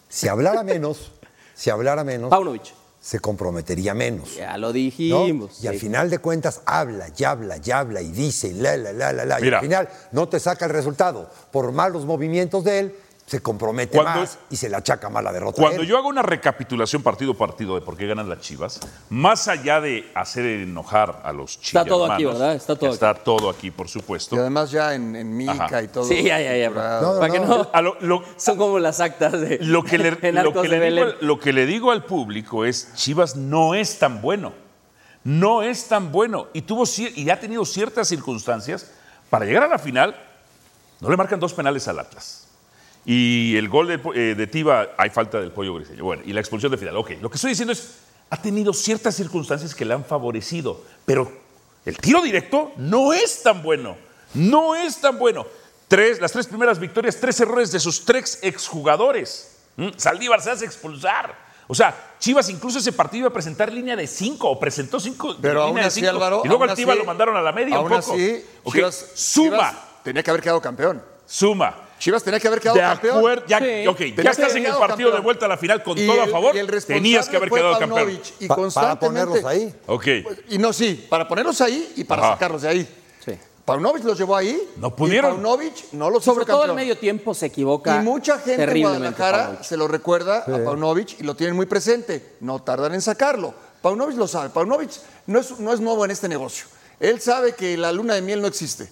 Si hablara menos, si hablara menos, Paunovic, se comprometería menos. ya lo ¿no? dijimos. Y al final de cuentas habla, y habla, y habla, y dice, y la, la, la, la, la. Y al final no te saca el resultado. Por malos movimientos de él, se compromete Cuando- más y se le achaca más la derrota. Cuando yo hago una recapitulación partido a partido de por qué ganan las Chivas, más allá de hacer enojar a los Chivas. Está todo aquí, ¿verdad? Está todo Está todo aquí, por supuesto. Y además ya en, en Mica Ajá. y todo. Sí, ya, ya, ya. Bravo. No, no, Para que no. lo, lo- Son como las actas de lo que le, en lo que de le digo, lo que le digo al público es, Chivas no es tan bueno. No es tan bueno. Y, tuvo, y ha tenido ciertas circunstancias para llegar a la final. No le marcan dos penales al Atlas. Y el gol de, eh, de Tiva, hay falta del pollo griseño. Bueno, y la expulsión de Fidal. Ok, lo que estoy diciendo es, ha tenido ciertas circunstancias que le han favorecido, pero el tiro directo no es tan bueno. No es tan bueno. Tres, las tres primeras victorias, tres errores de sus tres exjugadores. ¿Mm? Saldívar se hace expulsar. O sea, Chivas incluso ese partido iba a presentar línea de cinco, o presentó cinco. Pero línea aún así, cinco, Álvaro. Y luego al Tiva así- lo mandaron a la media aún un poco. así, Chivas- suma. Chivas tenía que haber quedado campeón. Suma. Chivas tenía que haber quedado De campeón. acuerdo, ya, Sí. ya estás en el partido de vuelta a la final con Y todo a favor. y el responsable Tenías que haber fue quedado campeón. Y Pa- para ponerlos ahí. Ok. Y no, sí, para ponerlos ahí y para Ajá. sacarlos de ahí. Paunovic los llevó ahí. No pudieron. Y Paunovic no los Sobre hizo todo el medio tiempo se equivoca. Y mucha gente en Guadalajara Paunovic. se lo recuerda a Paunovic y lo tienen muy presente. No tardan en sacarlo. Paunovic lo sabe. Paunovic no es, no es nuevo en este negocio. Él sabe que la luna de miel no existe.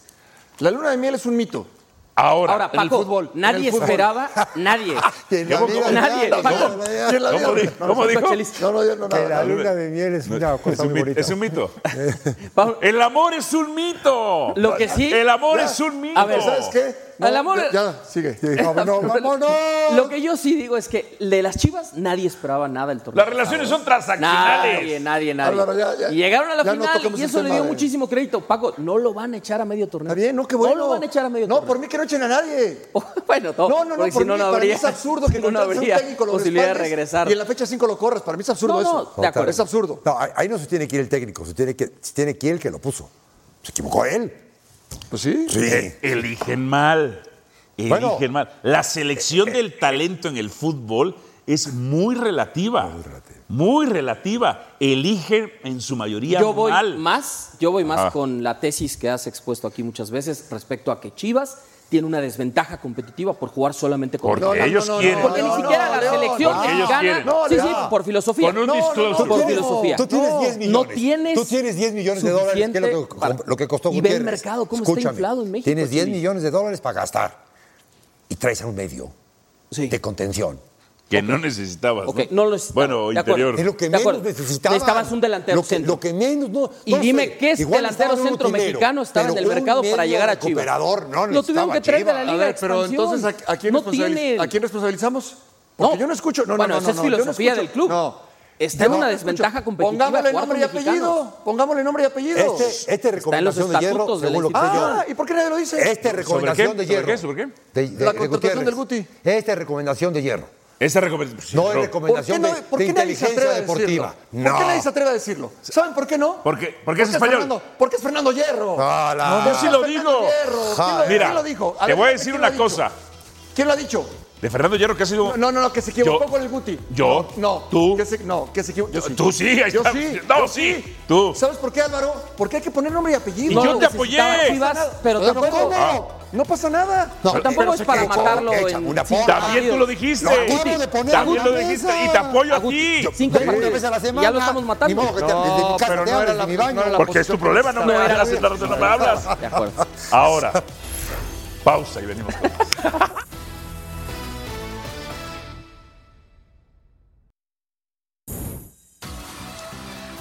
La luna de miel es un mito. Ahora, Ahora, en el Paco, fútbol, en nadie el fútbol. esperaba, nadie. Nadie, Paco. no, no, ¿Quién la ¿Cómo dijo? No, no, yo no, Que la luna de miel es una es, cosa un muy mito, bonita. es un mito. El amor es un mito. Lo que sí- El amor Ya. es un mito. A ver, ¿Sabes qué? No, El amor- Ya, ya, sigue. Sí, vámonos, vámonos. Lo que yo sí digo es que de las Chivas nadie esperaba nada del torneo. Las relaciones son transaccionales. Nadie, nadie, nadie. Álvaro, ya, ya. y llegaron a la Ya no final toquemos y el eso le tema dio de- muchísimo crédito. Paco, no lo van a echar a medio torneo. Está bien, no, qué bueno. No lo van a echar a medio No, torneo. por mí que no echen a nadie. bueno, no, No, no, no, porque por si no, mí, no para mí habría, es absurdo que si no, no contrates a un técnico, lo posibilidad de respaldes regresar. Y en la fecha 5 lo corres. Para mí es absurdo No, no, eso. de acuerdo. Es absurdo. No, ahí- ahí no se tiene que ir el técnico, se tiene que, se tiene que ir el que lo puso. Se equivocó él. Pues sí. Sí. Eh, Eligen mal. Eligen Bueno. mal. La selección del talento en el fútbol es muy relativa. Muy relativa. Eligen en su mayoría Yo voy mal. más, yo voy más Ah. con la tesis que has expuesto aquí muchas veces respecto a que Chivas tiene una desventaja competitiva por jugar solamente con Porque No, no, ellos no, no, quieren. Porque ni siquiera no, la selección mexicana. sí, sí, por filosofía. Con un disclosure. por tienes- filosofía. Tú tienes No, 10 millones. no tienes Tú tienes 10 millones de dólares, que es lo que, lo que costó Y ve el Gutiérrez. mercado, cómo está Escúchame, inflado en México, Tienes 10 Chili. millones de dólares para gastar y traes a un medio Sí. de contención. Que no necesitabas. Ok, ¿no? no lo necesitaba. Bueno, De acuerdo. interior. Es lo que menos acuerdo. necesitaban. Necesitabas un delantero lo que, centro. Lo que menos, no. Y no dime sé, qué es delantero centro mexicano estaba en el mercado para llegar a Chivas. no Lo tuvieron que traer de la necesitaba A Liga ver, pero Expansión. entonces, ¿a, a quién, tiene... ¿a quién responsabilizamos? Porque yo no escucho. No, bueno, no, no, esa es filosofía del club. No. Está en No, una desventaja escucho. competitiva Pongámosle nombre y apellido. Pongámosle nombre y apellido. Este, este recomendación de hierro, según lo que ah, yo. ¿y por qué nadie lo dice? Este ¿Sobre recomendación qué? de ¿Sobre hierro. qué? ¿Sobre qué? De, de- La contratación del Guti. Esta es recomendación de hierro. Esa recomendación. No es ¿Por qué, recomendación no, de, por de qué nadie se inteligencia atreve a deportiva. decirlo? ¿Por qué nadie se No. atreve a decirlo? ¿Saben por qué no? Porque, porque es Porque español. Fernando, porque es Fernando Hierro. Ah, la- No, Yo sí lo Fernando digo. Hierro. ¿Quién lo- Mira, ¿quién lo dijo? te ver, voy a ¿quién decir lo una cosa. ¿Quién lo ha dicho? De Fernando Hierro, que ha sido. No, no, no, que se equivocó Yo- con el Guti. yo, No, tú. Que se, no, que se equivocó. Yo sí. Tú sí, ahí Yo está. sí. No, yo sí, tú. ¿Sabes por qué, Álvaro? Porque hay que poner nombre y apellido. Y No yo te apoyé. Pero tampoco... No pasa nada. No, Pero tampoco pero es para equivocó, matarlo echa en porra. También tú lo dijiste. Lo acabo de poner También lo dijiste. Y te apoyo a ti. Cinco veces a la semana. ya lo estamos matando. Ni modo que te hables de mi casa, pero te no hablas era de mi la- baño. no era la Porque es tu problema, no me hablas, no me hablas. De acuerdo. Ahora, pausa y venimos con más.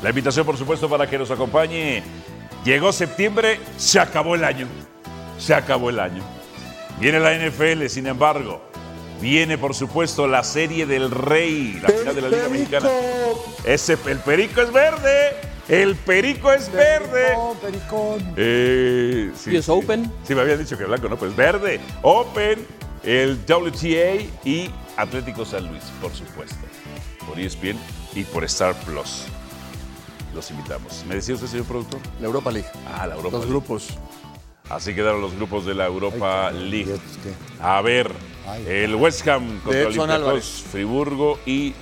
La invitación, por supuesto, para que nos acompañe. Llegó septiembre, se acabó el año. Se acabó el año. Viene la NFL, sin embargo. Viene, por supuesto, la serie del Rey, la final de la Liga Mexicana. Ese, el perico es verde. El perico es verde. Pericón. Eh, sí, US sí. Open. Sí, me habían dicho que blanco, no, pues verde. Open, el WTA y Atlético San Luis, por supuesto. Por ESPN y por Star Plus. Los invitamos. ¿Me decía usted, señor productor? La Europa League. Ah, la Europa Los League. grupos. Así quedaron los grupos de la Europa League. A ver, Ay. el West Ham contra Olympiacos. Friburgo y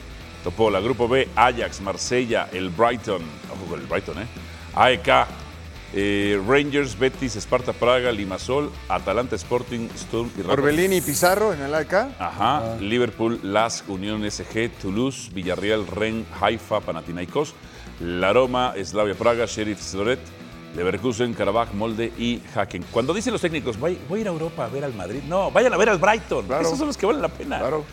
Topola. Grupo B, Ajax, Marsella, el Brighton. Ojo con el Brighton, ¿eh? AEK, eh, Rangers, Betis, Esparta Praga, Limasol, Atalanta Sporting, Sturm y Rapid. Orbelini y Pizarro en el AEK. Ajá, Liverpool, Las, Unión SG, Toulouse, Villarreal, Rennes, Haifa, Panathinaikos, La Roma, Slavia Praga, Sheriff Sloret, Leverkusen, Karabakh, Molde y Haken. Cuando dicen los técnicos, voy, voy a ir a Europa a ver al Madrid, no, vayan a ver al Brighton. Claro. Esos son los que valen la pena. Claro.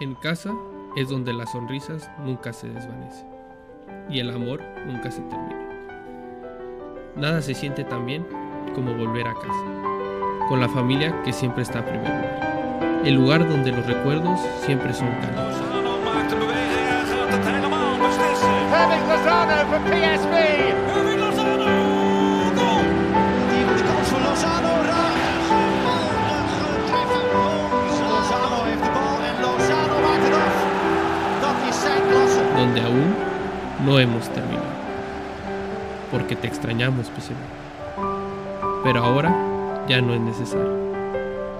En casa es donde las sonrisas nunca se desvanecen y el amor nunca se termina. Nada se siente tan bien como volver a casa, con la familia que siempre está a primer lugar, el lugar donde los recuerdos siempre son cálidos. donde aún no hemos terminado. Porque te extrañamos, Piscina. Pero ahora ya no es necesario.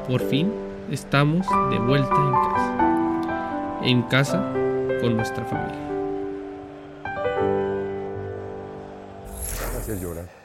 Por fin estamos de vuelta en casa. En casa con nuestra familia. Gracias, llorar.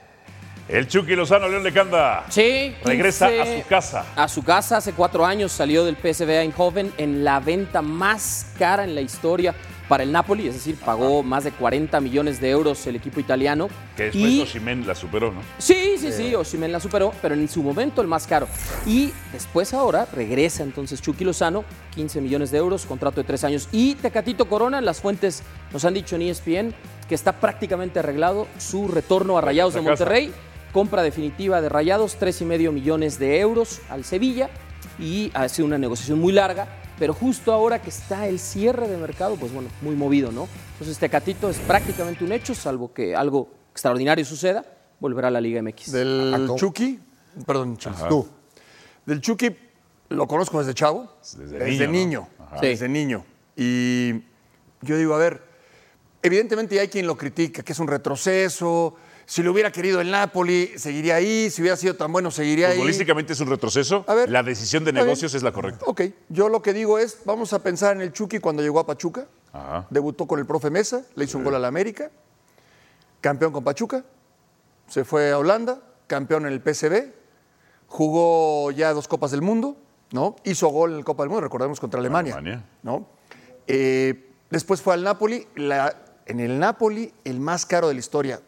El Chucky Lozano, León Lecanda. Sí. Regresa 15 a su casa. A su casa hace cuatro años salió del PSV Eindhoven en la venta más cara en la historia para el Napoli, es decir, pagó más de 40 millones de euros el equipo italiano. Que después Y- Osimhen la superó, ¿no? Sí, sí, sí, Osimhen la superó, pero en su momento el más caro. Y después ahora regresa entonces Chucky Lozano, 15 millones de euros, contrato de tres años. Y Tecatito Corona, las fuentes nos han dicho en ESPN que está prácticamente arreglado su retorno a Rayados de. Monterrey. Compra definitiva de Rayados, tres y medio millones de euros al Sevilla. Y ha sido una negociación muy larga, pero justo ahora que está el cierre de mercado, pues bueno, muy movido, ¿no? Entonces Tecatito es prácticamente un hecho, salvo que algo extraordinario suceda, volverá a la Liga MX. Del Chucky, perdón, Chucky, tú. Del Chucky lo conozco desde chavo, Desde desde, niño, niño, ¿no? Ajá. Sí. desde niño. Y yo digo, a ver, evidentemente hay quien lo critica, que es un retroceso. Si lo hubiera querido el Napoli, seguiría ahí. Si hubiera sido tan bueno, seguiría ahí. Futbolísticamente es un retroceso. A ver, la decisión de negocios es la correcta. Ok, yo lo que digo es, vamos a pensar en el Chucky cuando llegó a Pachuca. Ajá. Debutó con el profe Mesa, le hizo un gol a la América, campeón con Pachuca, se fue a Holanda, campeón en el PSV, jugó ya dos Copas del Mundo, ¿no? Hizo gol en el Copa del Mundo, recordemos, contra Alemania, Alemania. ¿no? Eh, después fue al Napoli, la- en el Napoli el más caro de la historia.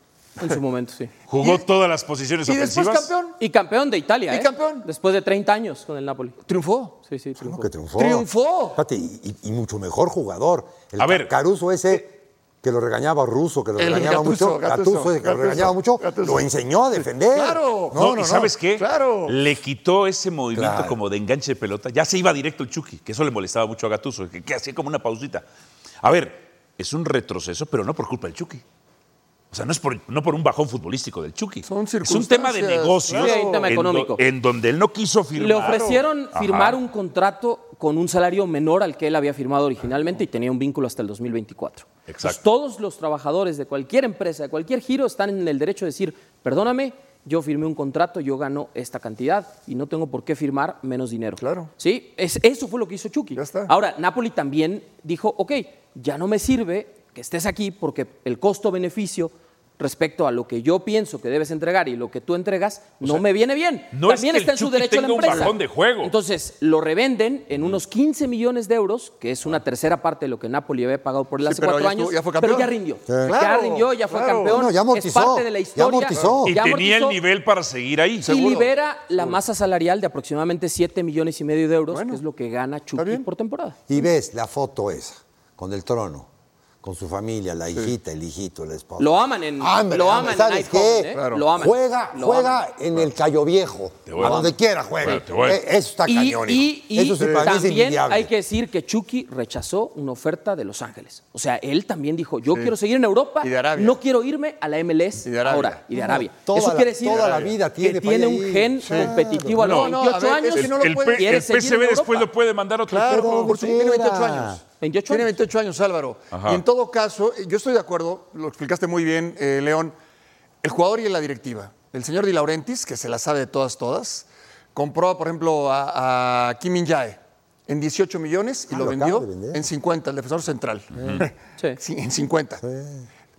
En su momento, sí. Jugó todas las posiciones Y después ofensivas. campeón, Y campeón de Italia, Y ¿eh? campeón. Después de 30 años con el Napoli. triunfó. Sí, sí, triunfó. ¿Cómo que triunfó? Triunfó. Espérate, y, y- y mucho mejor jugador. El A ver. Caruso ese que lo regañaba Ruso, que lo El regañaba Gattuso, mucho. Gattuso, Gattuso, ese que lo regañaba mucho. Gattuso. Lo enseñó a defender. Claro. No, No, no, ¿Y sabes no. qué? Claro. Le quitó ese movimiento Claro. como de enganche de pelota. Ya se iba directo el Chucky, que eso le molestaba mucho a Gatuso, que, que hacía como una pausita. A ver, es un retroceso, pero no por culpa del Chucky. O sea, no es por, no por un bajón futbolístico del Chucky. Son es un tema de negocios. claro. Sí, hay un tema en do- económico. En, donde él no quiso firmar. Le ofrecieron firmar un contrato con un salario menor al que él había firmado originalmente y tenía un vínculo hasta el 2024. Exacto. Todos los trabajadores de cualquier empresa, de cualquier giro, están en el derecho de decir, perdóname, yo firmé un contrato, yo gano esta cantidad y no tengo por qué firmar menos dinero. Claro. Sí, es- eso fue lo que hizo Chucky. Ya está. Ahora, Napoli también dijo, ok, ya no me sirve que estés aquí porque el costo-beneficio respecto a lo que yo pienso que debes entregar y lo que tú entregas no me viene bien. no es también que está el en su Chucky derecho la tenga un empresa. bajón de juego. Entonces, lo revenden en unos 15 millones de euros, que es una tercera parte de lo que Napoli había pagado por él Sí, hace cuatro ya años. estuvo- ya fue pero ya rindió. Ya Claro, rindió, ya fue claro. campeón. No, ya amortizó, Es parte de la ya historia. amortizó. Y Ya tenía el nivel para seguir ahí. Y Seguro, libera la masa salarial de aproximadamente 7 millones y medio de euros, Bueno, que es lo que gana Chucky por temporada. Y ves la foto esa, con el trono, con su familia, la hijita, el hijito, la esposa. Lo aman en, lo aman en ¿sabes Eindhoven, qué? ¿eh? Claro. Lo aman. Juega, Lo juega aman. en el Cayo Viejo, a a- donde quiera. Bueno, voy. Eh, Eso está Y, cañón. y- hijo. y Eso sí para mí es también hay que decir que Chucky rechazó una oferta de Los Ángeles. O sea, él también dijo, yo quiero seguir en Europa, Y de Arabia. no quiero irme a la MLS Y de Arabia. ahora, y de Arabia. Toda Eso la- quiere decir toda la vida tiene que tiene un gen Sí, competitivo a los No, no, 28 a ver, años. el, puede- P- quiere el seguir en PSV Europa. después lo puede mandar a otro Claro, equipo. por tiene 28 quiera. años. 28 Tiene años. 28 años, Álvaro. Ajá. Y en todo caso, yo estoy de acuerdo, lo explicaste muy bien, eh, León. El jugador y la directiva. El señor Di Laurentiis, que se la sabe de todas, todas, compró, por ejemplo, a, a Kim Min-jae en 18 millones y Ah, lo lo vendió en 50, el defensor central. Sí. Sí, en 50.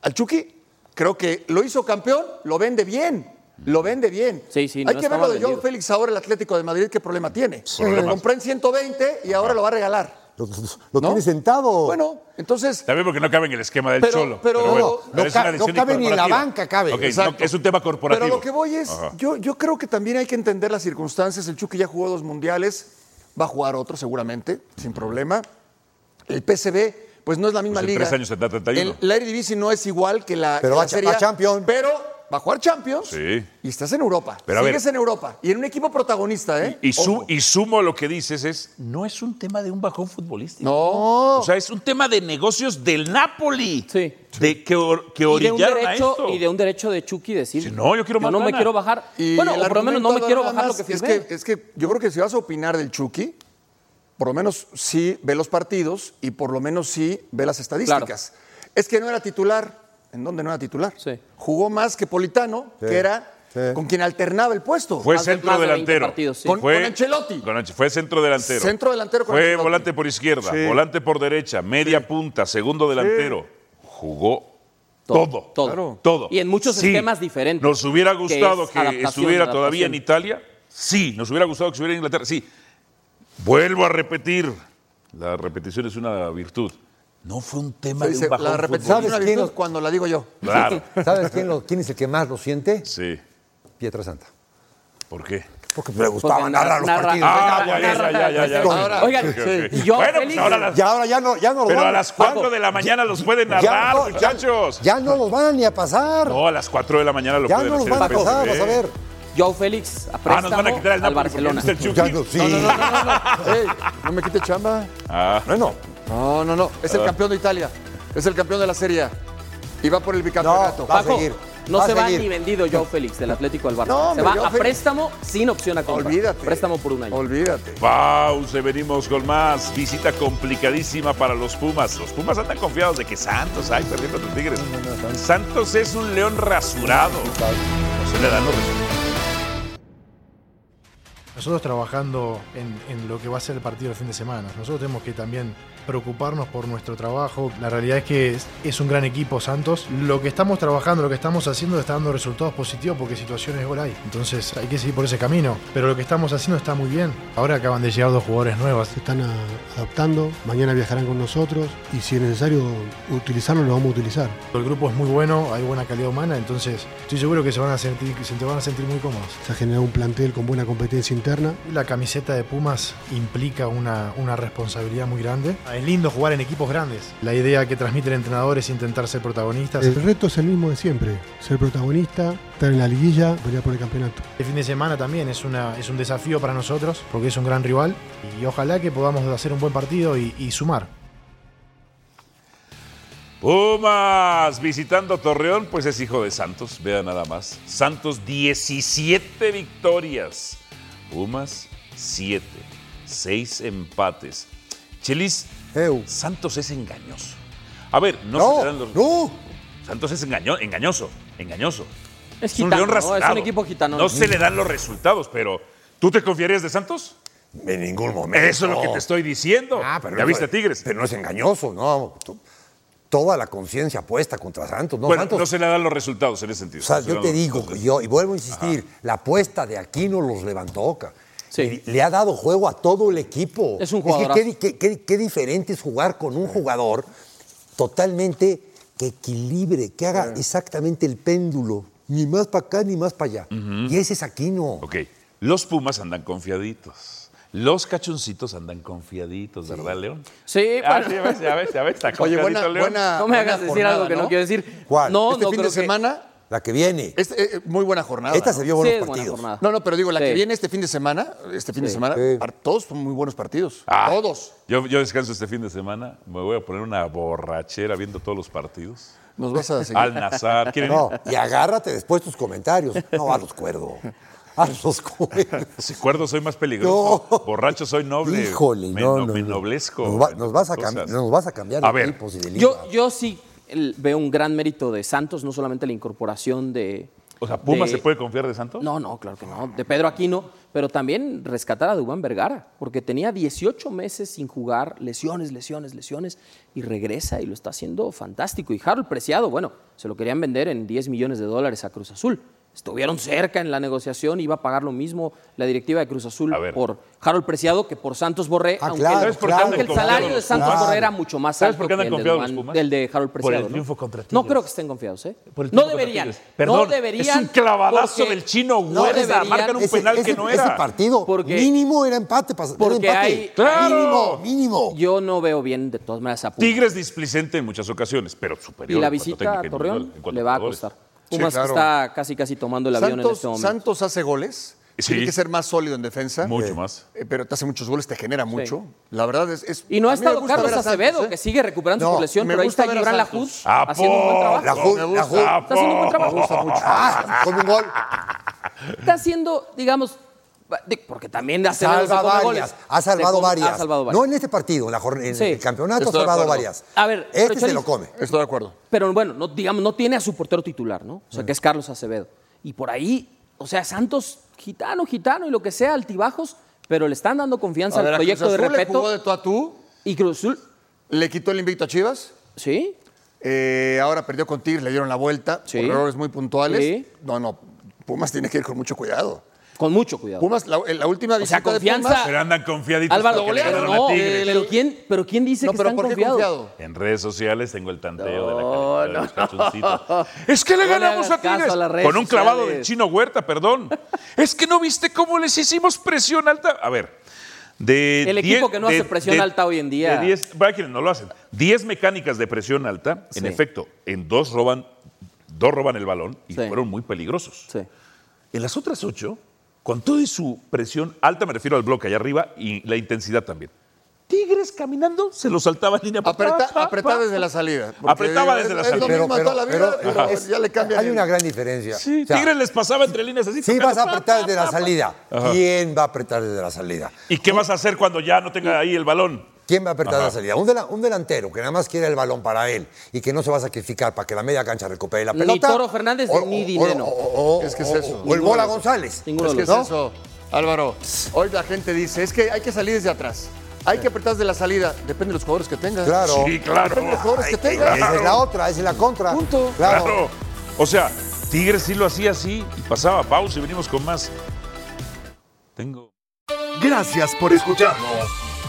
Al Chucky, creo que lo hizo campeón, lo vende bien. Lo vende bien. Sí, sí, no Hay que ver lo de vendido. Félix ahora, el Atlético de Madrid, qué problema tiene. Lo compré en 120 y ahora lo va a regalar. Lo, lo ¿no? tiene sentado. Bueno, entonces, También porque no cabe en el esquema del Pero- Cholo. pero- bueno, no, pero no es una ca- no decisión cabe ni en la banca, cabe. Ok, no, Exacto. es un tema corporativo. Pero lo que voy es, Ajá. yo, yo creo que también hay que entender las circunstancias. El Chucky ya jugó dos mundiales, va a jugar otro seguramente, sin problema. El PSV, pues no es la misma Pues en liga. tres años tendrá 31. El, la Eredivisie no es igual que la, Pero que la a- Serie va A, Champions. Pero va a jugar Champions Sí. y estás en Europa. Pero a ver. Sigues en Europa y en un equipo protagonista, ¿eh? Y, su- Ojo. y sumo lo que dices es, no es un tema de un bajón futbolístico. No. O sea, es un tema de negocios del Napoli. Sí. De que, or- que Y de, un a derecho, esto. y de un derecho de Chucky decir, Sí, no, yo quiero más no me lana". quiero bajar. Y bueno, o por lo menos no me quiero bajar lo que firmé. Es que, es que yo creo que si vas a opinar del Chucky, por lo menos sí ve los partidos y por lo menos sí ve las estadísticas. es que no era titular. ¿En dónde no era titular? Sí. Jugó más que Politano, Sí. que era Sí. con quien alternaba el puesto. Fue centro más de 20 delantero. partidos, sí. Con- Fue- con Ancelotti. con fue centro delantero. Centro delantero con Fue Ancelotti. volante por izquierda, Sí. volante por derecha, media punta, segundo delantero. Jugó todo. Todo. Claro. Todo. Y en muchos Sí. esquemas diferentes. Nos hubiera que gustado es que, adaptación, estuviera todavía en. Italia. Sí, nos hubiera gustado que estuviera en Inglaterra. Sí. Vuelvo a repetir. La repetición es una virtud. No fue un tema Se de un bajón la repetición ¿Sabes quién virtud lo- cuando la digo yo. Claro. ¿Sabes quién, lo- quién es el que más lo siente? Sí. Pietra Santa. ¿Por qué? Porque le gustaba Porque narrar los narra- partidos. Ah, narra- ya, ya, narra- ya, ya, ya. Ahora, Oigan, Ok, ok. y yo, Bueno, pues ahora las- Y ahora ya no, ya no los Pero van a las 4 Paco, de la mañana los pueden ya narrar, no- ya- muchachos. Ya, no los van ni a pasar. No, a las 4 de la mañana lo ya pueden no los hacer. van a pasar, vas a ver. Joao Félix a Ah, nos préstamo van a quitar el al Barcelona. el. Ya no, sí. No, no, no, no, no. Ey, no me quite chamba. Ah, Bueno, No, no, no. Es el campeón de Italia. Es el campeón de la Serie A. Y va por el bicampeonato. No, va a Paco, seguir. no va se va seguir. ni vendido Joao Félix del Atlético al Barça. No, se va a Félix- préstamo sin opción a compra. Olvídate. Préstamo por un año. Olvídate. Pausa, venimos con más. Visita complicadísima para los Pumas. Los Pumas andan confiados de que Santos, ay, perdiendo a los Tigres. Santos es un león rasurado. No se le dan los resultados. Nosotros trabajando en, en lo que va a ser el partido del fin de semana, nosotros tenemos que también preocuparnos por nuestro trabajo. La realidad es que es, es un gran equipo Santos. Lo que estamos trabajando, lo que estamos haciendo está dando resultados positivos porque situaciones gol hay. Entonces hay que seguir por ese camino. Pero lo que estamos haciendo está muy bien. Ahora acaban de llegar dos jugadores nuevos. Se están a- adaptando, mañana viajarán con nosotros y si es necesario utilizarlo, lo vamos a utilizar. El grupo es muy bueno, hay buena calidad humana, entonces estoy seguro que se van a sentir, se van a sentir muy cómodos. Se ha generado un plantel con buena competencia interna. La camiseta de Pumas implica una, una responsabilidad muy grande. Es lindo jugar en equipos grandes. La idea que transmite el entrenador es intentar ser protagonistas. El reto es el mismo de siempre, ser protagonista, estar en la liguilla, pelear por el campeonato. El fin de semana también es, una, es un desafío para nosotros porque es un gran rival y ojalá que podamos hacer un buen partido y, y sumar. Pumas visitando Torreón, pues es hijo de Santos, vea nada más. Santos 17 victorias, Pumas 7, 6 empates. Chelis, Santos es engañoso. A ver, no, No, se le dan los- no. Santos es engaño- engañoso, engañoso. Es un gitano, león ¿no? Es un equipo gitano. No se le dan los resultados, pero ¿tú te confiarías de Santos? En ningún momento. Eso es lo que te estoy diciendo. Ah, pero ¿Ya no- viste a Tigres? Pero no es engañoso, ¿no? Toda la conciencia puesta contra Santos. No, bueno, Santos no se le dan los resultados en ese sentido. O sea, yo te digo, yo, y vuelvo a insistir, la apuesta de Aquino los levantó. Y Le ha dado juego a todo el equipo. Es un que jugadorazo. qué, di- qué- qué- qué diferente es jugar con un jugador totalmente que equilibre, que haga exactamente el péndulo, ni más para acá ni más para allá. Y ese es Aquino. Ok, los Pumas andan confiaditos. Los cachoncitos andan confiaditos, ¿verdad, León? Sí, Ah, bueno. sí, ya ves, ya ves, ya ves. Está Oye, confiadito, buena, León. buena. No me hagas decir algo que jornada, no quiero decir. ¿Cuál? No, este no fin creo de que- semana, La que viene. este, eh, muy buena jornada. Esta ¿no? se vio Sí, buenos partidos. jornada. No, no, pero digo, la Sí. que viene este fin de semana, este fin de semana, todos son muy buenos partidos. Ah, Todos. Yo, yo descanso este fin de semana. Me voy a poner una borrachera viendo todos los partidos. Nos vas a seguir. Al Nazar. No, y agárrate después tus comentarios. No, a los cuerdos. A los cuerdos. Si cuerdo soy más peligroso. Borracho soy noble. Híjole, me, no, no, no, me no. noblezco. Nos, va- en nos vas a cosas. nos vas a cambiar A de ver. equipos y de liga. Yo, yo sí el- veo un gran mérito de Santos, no solamente la incorporación de. O sea, ¿Pumas de- se puede confiar de Santos? No, no, claro que no. De Pedro Aquino, pero también rescatar a Dubán Vergara, porque tenía 18 meses sin jugar, lesiones, lesiones, lesiones, y regresa y lo está haciendo fantástico. Y Harold Preciado, bueno, se lo querían vender en 10 millones de dólares a Cruz Azul. Estuvieron cerca en la negociación, iba a pagar lo mismo la directiva de Cruz Azul por Harold Preciado que por Santos Borré, Ah, aunque, claro, el- ¿Sabes por qué claro, andan aunque el confiados salario de Santos? Borré era mucho más ¿Sabes alto por qué que andan el, de confiados los Dubán- Pumas? del de Harold Preciado. el ¿no? triunfo contra No creo que estén confiados, ¿eh? Por el No deberían. Perdón, no deberían. Es un clavadazo porque- del chino no Huerta. deberían- marcan un Ese- penal que ese- no Ese era. partido Porque- mínimo era empate. pas- era porque empate. hay- ¡Claro! Mínimo, mínimo. Yo no veo bien de todas maneras a. Tigres displicente en muchas ocasiones, pero superior. y la visita a Torreón le va a jugadores. Costar. Sí, Pumas claro. está casi casi tomando el avión en Santos, este momento. Santos hace goles. Sí. Tiene que ser más sólido en defensa. Mucho más. Eh, pero te hace muchos goles, te genera mucho. La verdad es. es- Y no ha me estado gusta Carlos Santos, Acevedo, ¿eh? que sigue recuperando No, su lesión, me pero ahí gusta está Gibran ¡A haciendo un buen trabajo. La Ju- Me la gusta. Ju- Está haciendo un buen trabajo. Ah, con un gol. Está haciendo, digamos, Porque también Salva varias, goles. ha salvado come- varias. Ha salvado varias. No en este partido, en, la en Sí. el campeonato Estoy ha salvado varias. A ver, este se lo come. Estoy de acuerdo. Pero bueno, no, digamos, no tiene a su portero titular, ¿no? O sea, que es Carlos Acevedo. Y por ahí, o sea, Santos, gitano, gitano y lo que sea, altibajos, pero le están dando confianza A ver, al proyecto Cruz de Azul le Repeto. jugó de tú a tú. Y Cruz Azul, Le quitó el invicto a Chivas. sí, Eh, ahora perdió con Tigres, le dieron la vuelta Sí. por errores muy puntuales. Sí. No, no. Pumas tiene que ir con mucho cuidado. Con mucho cuidado. Pumas, la, la última O visita sea, confianza- de Pumas. Pero andan confiaditos Álvaro, porque le pero ganaron a no, Tigres. pero ¿quién, pero ¿quién dice No, que pero están ¿por qué confiados? confiado? En redes sociales tengo el tanteo de la No, calidad de no, los cachoncitos. Es que le ganamos a Tigres con un clavado sociales. del chino Huerta, perdón. es que no viste cómo les hicimos presión alta. A ver, de El equipo diez- que no hace presión alta hoy en día. De 10, para quienes no lo hacen, 10 mecánicas de presión alta, en efecto, en dos roban, dos roban el balón y Sí. fueron muy peligrosos. Sí. En las otras ocho, con toda su presión alta, me refiero al bloque allá arriba y la intensidad también. Tigres caminando, se lo saltaba en línea. Apreta, pa, pa, apretaba pa. desde la salida. Apretaba es- desde la es salida. lo mismo toda la vida, pero es- ya le cambian. Hay el- una gran diferencia. Sí, O sea, Tigres les pasaba entre líneas así. Sí tocando, vas a apretar desde la salida. Ajá. ¿Quién va a apretar desde la salida? ¿Y qué vas a hacer cuando ya no tenga ahí el balón? ¿Quién va a apretar Ajá. la salida? Un, dela- un delantero que nada más quiere el balón para él y que no se va a sacrificar para que la media cancha recupere la Ni pelota. Toro Fernández ni Dineno. O, o- Es que es o- eso. o el Bola de. González. Ninguno Es de que es eso, Álvaro. Hoy la gente dice, es que hay que salir desde atrás. Hay que apretar desde la salida. Depende de los jugadores que tengas. Claro. Sí, claro. Depende de los jugadores que tengas. Esa es la otra, esa es la contra. Punto. Claro. Claro. O sea, Tigres sí lo hacía así y pasaba pausa y venimos con más. Tengo. Gracias por escucharnos.